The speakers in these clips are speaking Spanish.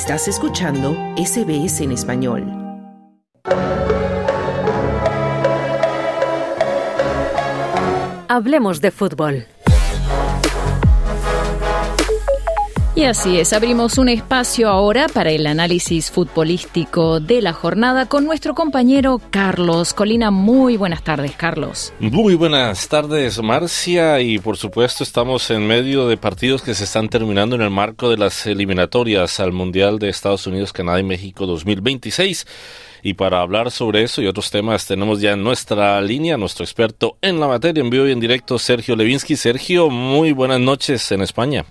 Estás escuchando SBS en español. Hablemos de fútbol. Y así es, abrimos un espacio ahora para el análisis futbolístico de la jornada con nuestro compañero Carlos Colina. Muy buenas tardes, Carlos. Muy buenas tardes, Marcia, y por supuesto estamos en medio de partidos que se están terminando en el marco de las eliminatorias al Mundial de Estados Unidos, Canadá y México 2026. Y para hablar sobre eso y otros temas tenemos ya en nuestra línea nuestro experto en la materia en vivo y en directo, Sergio Levinsky. Sergio, muy buenas noches en España.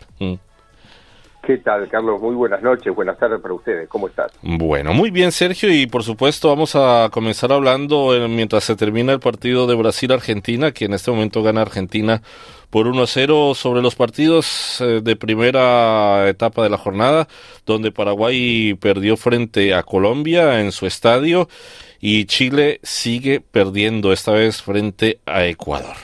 ¿Qué tal, Carlos? Muy buenas noches, buenas tardes para ustedes. ¿Cómo estás? Bueno, muy bien, Sergio, y por supuesto vamos a comenzar hablando eh, mientras se termina el partido de Brasil-Argentina, que en este momento gana Argentina por 1 a 0 sobre los partidos eh, de primera etapa de la jornada, donde Paraguay perdió frente a Colombia en su estadio y Chile sigue perdiendo esta vez frente a Ecuador.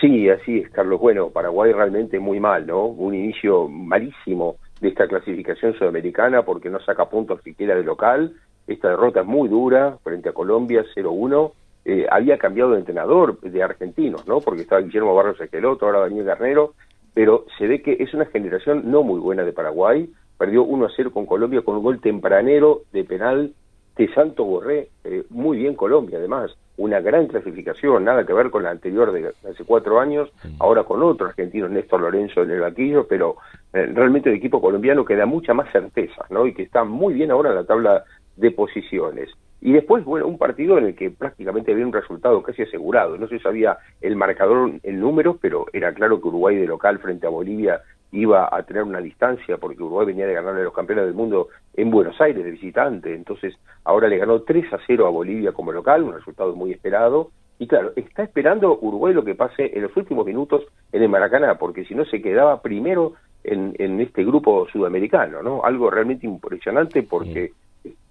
Sí, así es, Carlos. Bueno, Paraguay realmente muy mal, ¿no? Un inicio malísimo de esta clasificación sudamericana porque no saca puntos siquiera de local. Esta derrota es muy dura frente a Colombia, 0-1. Eh, había cambiado de entrenador de argentinos, ¿no? Porque estaba Guillermo Barros Esqueloto, ahora Daniel Garnero, pero se ve que es una generación no muy buena de Paraguay. Perdió 1-0 con Colombia con un gol tempranero de penal de Santo Borré. Eh, muy bien Colombia, además una gran clasificación, nada que ver con la anterior de hace cuatro años, mm. ahora con otro argentino, Néstor Lorenzo en el banquillo, pero eh, realmente el equipo colombiano que da mucha más certeza, ¿no? Y que está muy bien ahora en la tabla de posiciones. Y después, bueno, un partido en el que prácticamente había un resultado casi asegurado. No se sabía el marcador en números, pero era claro que Uruguay de local frente a Bolivia iba a tener una distancia porque Uruguay venía de ganarle a los campeones del mundo en Buenos Aires de visitante, entonces ahora le ganó 3 a 0 a Bolivia como local, un resultado muy esperado, y claro, está esperando Uruguay lo que pase en los últimos minutos en el Maracaná, porque si no se quedaba primero en, en este grupo sudamericano, ¿no? Algo realmente impresionante porque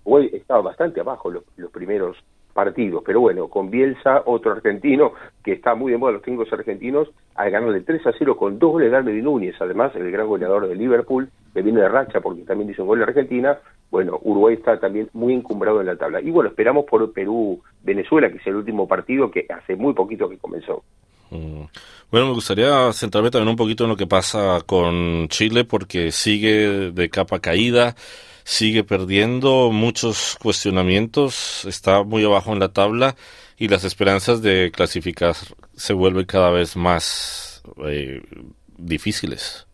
Uruguay estaba bastante abajo los, los primeros partidos. Pero bueno, con Bielsa, otro argentino que está muy de moda los técnicos argentinos, al ganarle 3 a 0 con dos goles de Almeida Núñez, además el gran goleador de Liverpool, que viene de racha porque también hizo un gol de Argentina. Bueno, Uruguay está también muy encumbrado en la tabla. Y bueno, esperamos por Perú-Venezuela, que es el último partido que hace muy poquito que comenzó. Mm. Bueno, me gustaría centrarme también un poquito en lo que pasa con Chile, porque sigue de capa caída sigue perdiendo muchos cuestionamientos, está muy abajo en la tabla y las esperanzas de clasificar se vuelven cada vez más eh, difíciles.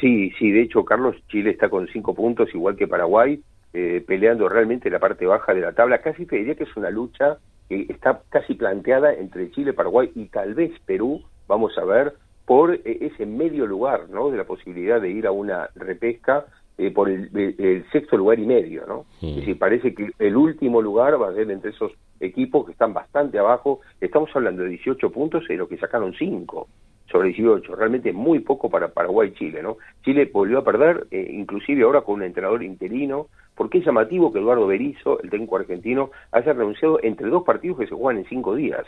Sí, sí, de hecho, Carlos, Chile está con cinco puntos, igual que Paraguay, eh, peleando realmente la parte baja de la tabla. Casi te diría que es una lucha que está casi planteada entre Chile, Paraguay y tal vez Perú, vamos a ver, por eh, ese medio lugar, ¿no? De la posibilidad de ir a una repesca eh, por el, sexto lugar y medio, ¿no? Es decir, parece que el último lugar va a ser entre esos equipos que están bastante abajo. Estamos hablando de 18 puntos de lo que sacaron 5 sobre 18, realmente muy poco para Paraguay y Chile, ¿no? Chile volvió a perder, eh, inclusive ahora con un entrenador interino, porque es llamativo que Eduardo Berizzo, el técnico argentino, haya renunciado entre dos partidos que se juegan en cinco días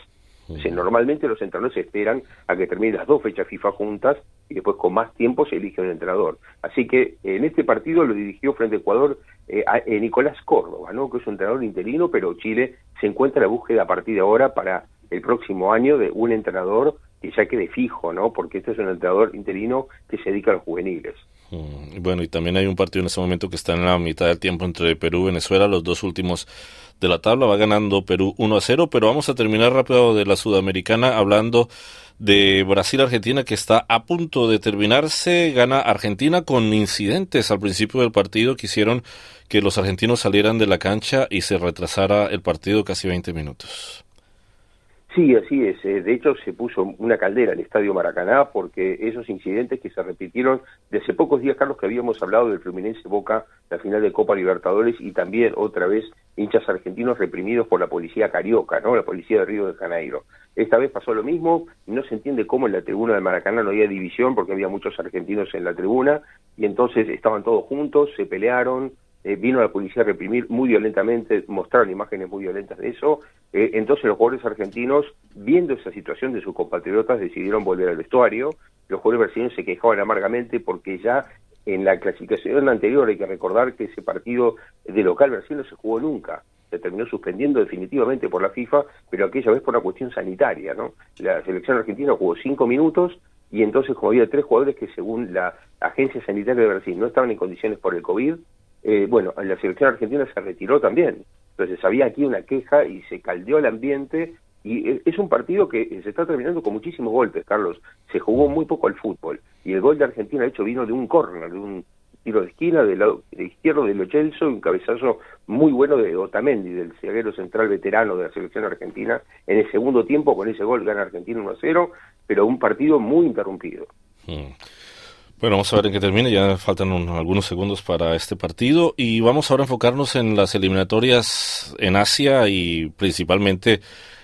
normalmente los entrenadores esperan a que terminen las dos fechas FIFA juntas y después con más tiempo se elige un entrenador. Así que en este partido lo dirigió frente a Ecuador eh, eh, Nicolás Córdoba, ¿no? que es un entrenador interino, pero Chile se encuentra en la búsqueda a partir de ahora para el próximo año de un entrenador que ya quede fijo, ¿no? porque este es un entrenador interino que se dedica a los juveniles. Mm, bueno, y también hay un partido en ese momento que está en la mitad del tiempo entre Perú y Venezuela, los dos últimos de la tabla. Va ganando Perú 1 a 0, pero vamos a terminar rápido de la Sudamericana hablando de Brasil-Argentina que está a punto de terminarse. Gana Argentina con incidentes al principio del partido que hicieron que los argentinos salieran de la cancha y se retrasara el partido casi 20 minutos. Sí, así es. Eh, de hecho, se puso una caldera el Estadio Maracaná porque esos incidentes que se repitieron de hace pocos días, Carlos, que habíamos hablado del Fluminense Boca, la final de Copa Libertadores, y también otra vez hinchas argentinos reprimidos por la policía carioca, ¿no? La policía de Río de Janeiro. Esta vez pasó lo mismo, no se entiende cómo en la tribuna de Maracaná no había división porque había muchos argentinos en la tribuna, y entonces estaban todos juntos, se pelearon, eh, vino la policía a reprimir muy violentamente, mostraron imágenes muy violentas de eso. Eh, entonces los jugadores argentinos, viendo esa situación de sus compatriotas, decidieron volver al vestuario. Los jugadores brasileños se quejaban amargamente porque ya en la clasificación anterior hay que recordar que ese partido de local Brasil no se jugó nunca se terminó suspendiendo definitivamente por la FIFA, pero aquella vez por una cuestión sanitaria, ¿no? La selección argentina jugó cinco minutos y entonces como había tres jugadores que según la Agencia Sanitaria de Brasil no estaban en condiciones por el COVID, eh, bueno, la selección argentina se retiró también. Entonces había aquí una queja y se caldeó el ambiente y es un partido que se está terminando con muchísimos golpes, Carlos. Se jugó muy poco al fútbol y el gol de Argentina, de hecho, vino de un córner, de un tiro de esquina del lado izquierdo de Lo Celso y un cabezazo muy bueno de Otamendi, del zaguero central veterano de la selección argentina. En el segundo tiempo, con ese gol, gana Argentina 1 a 0, pero un partido muy interrumpido. Hmm. Bueno, vamos a ver en qué termina. Ya faltan algunos segundos para este partido y vamos ahora a enfocarnos en las eliminatorias en Asia y principalmente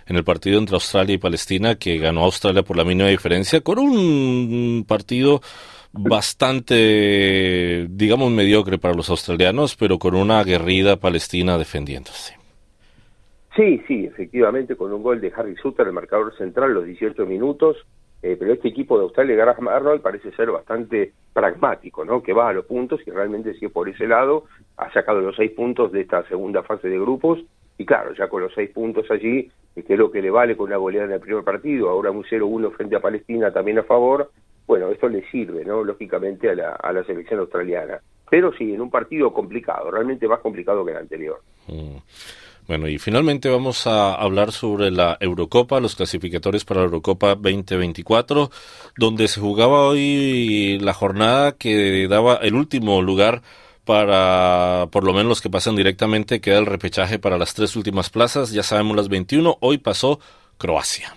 en el partido entre Australia y Palestina que ganó Australia por la mínima diferencia con un partido bastante, digamos, mediocre para los australianos, pero con una aguerrida palestina defendiéndose. Sí, sí, efectivamente, con un gol de Harry Sutter, el marcador central, los 18 minutos, eh, pero este equipo de Australia, Graham Arnold, parece ser bastante pragmático, ¿no? Que va a los puntos y realmente si es por ese lado, ha sacado los seis puntos de esta segunda fase de grupos y claro, ya con los seis puntos allí, que es lo que le vale con una goleada en el primer partido, ahora un 0-1 frente a Palestina también a favor, bueno, esto le sirve, ¿no? Lógicamente a la, a la selección australiana. Pero sí, en un partido complicado, realmente más complicado que el anterior. Mm. Bueno, y finalmente vamos a hablar sobre la Eurocopa, los clasificatorios para la Eurocopa 2024, donde se jugaba hoy la jornada que daba el último lugar para, por lo menos los que pasan directamente, queda el repechaje para las tres últimas plazas, ya sabemos las 21, hoy pasó Croacia.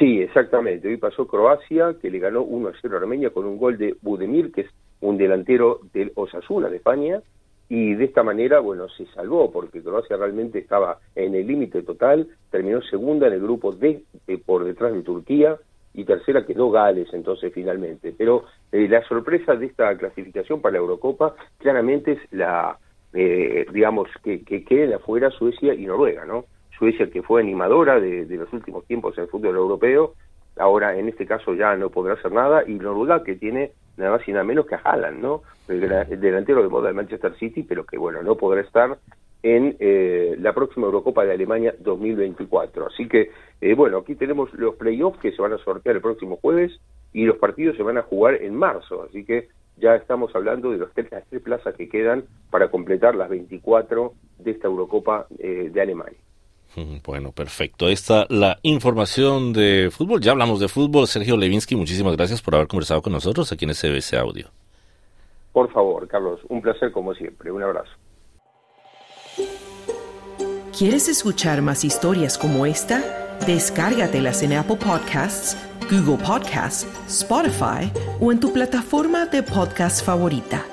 Sí, exactamente. Hoy pasó Croacia, que le ganó 1 a 0 a Armenia con un gol de Budemir, que es un delantero del Osasuna de España, y de esta manera, bueno, se salvó porque Croacia realmente estaba en el límite total, terminó segunda en el grupo D por detrás de Turquía y tercera quedó Gales entonces finalmente. Pero eh, la sorpresa de esta clasificación para la Eurocopa claramente es la, eh, digamos, que, que queden afuera Suecia y Noruega, ¿no? Suecia que fue animadora de, los últimos tiempos en el fútbol europeo, ahora en este caso ya no podrá hacer nada, y Noruega que tiene nada más y nada menos que a Haaland, ¿no? El, delantero de moda del Manchester City, pero que bueno, no podrá estar en eh, la próxima Eurocopa de Alemania 2024. Así que, eh, bueno, aquí tenemos los playoffs que se van a sortear el próximo jueves y los partidos se van a jugar en marzo. Así que ya estamos hablando de los tres, las tres plazas que quedan para completar las 24 de esta Eurocopa eh, de Alemania. Bueno, perfecto. Esta la información de fútbol. Ya hablamos de fútbol. Sergio Levinsky, muchísimas gracias por haber conversado con nosotros aquí en SBS Audio. Por favor, Carlos, un placer como siempre. Un abrazo. ¿Quieres escuchar más historias como esta? Descárgatelas en Apple Podcasts, Google Podcasts, Spotify o en tu plataforma de podcast favorita.